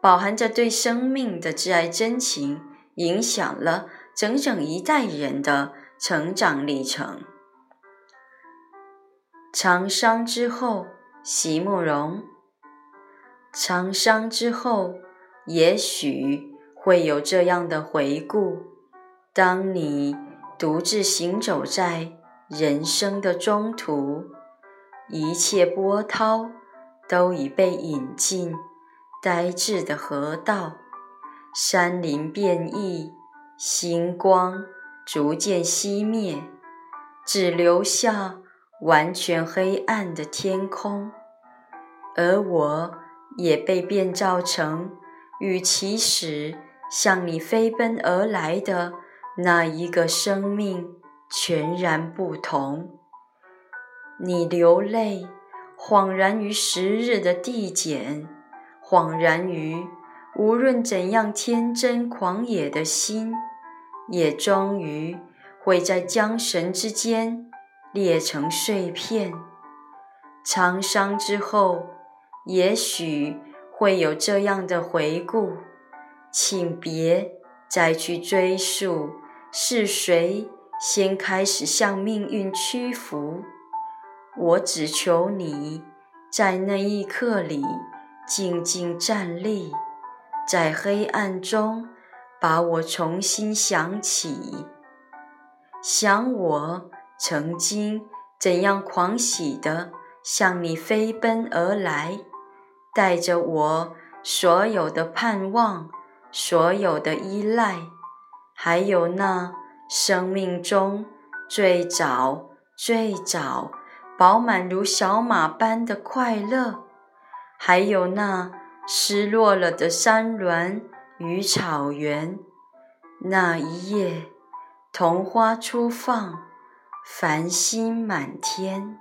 饱含着对生命的挚爱真情，影响了整整一代人的成长历程。长伤之后，席慕容。长伤之后，也许会有这样的回顾：当你独自行走在人生的中途，一切波涛都已被引尽。呆滞的河道，山林变异，星光逐渐熄灭，只留下完全黑暗的天空。而我也被变造成与起始向你飞奔而来的那一个生命全然不同。你流泪，恍然于时日的递减。恍然于，无论怎样天真狂野的心，也终于会在缰绳之间裂成碎片。沧桑之后，也许会有这样的回顾，请别再去追溯是谁先开始向命运屈服。我只求你在那一刻里。静静站立在黑暗中，把我重新想起，想我曾经怎样狂喜地向你飞奔而来，带着我所有的盼望，所有的依赖，还有那生命中最早最早饱满如小马般的快乐。还有那失落了的山峦与草原，那一夜，桐花初放，繁星满天。